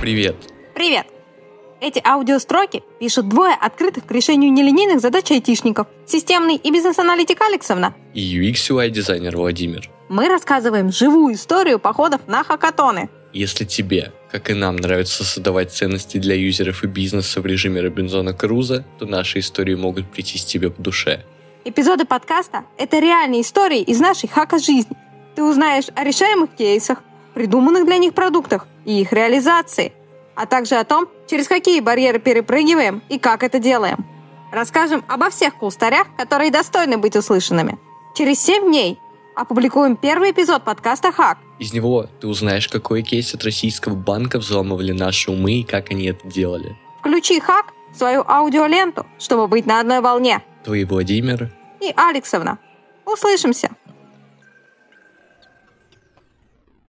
Привет. Привет. Эти аудиостроки пишут двое открытых к решению нелинейных задач айтишников. Системный и бизнес-аналитик Алексовна. И UX UI дизайнер Владимир. Мы рассказываем живую историю походов на хакатоны. Если тебе, как и нам, нравится создавать ценности для юзеров и бизнеса в режиме Робинзона Круза, то наши истории могут прийти с тебе по душе. Эпизоды подкаста – это реальные истории из нашей хака-жизни, ты узнаешь о решаемых кейсах, придуманных для них продуктах и их реализации, а также о том, через какие барьеры перепрыгиваем и как это делаем. Расскажем обо всех кустарях, которые достойны быть услышанными. Через 7 дней опубликуем первый эпизод подкаста «Хак». Из него ты узнаешь, какой кейс от российского банка взломывали наши умы и как они это делали. Включи «Хак» в свою аудиоленту, чтобы быть на одной волне. Твои Владимир И Алексовна. Услышимся!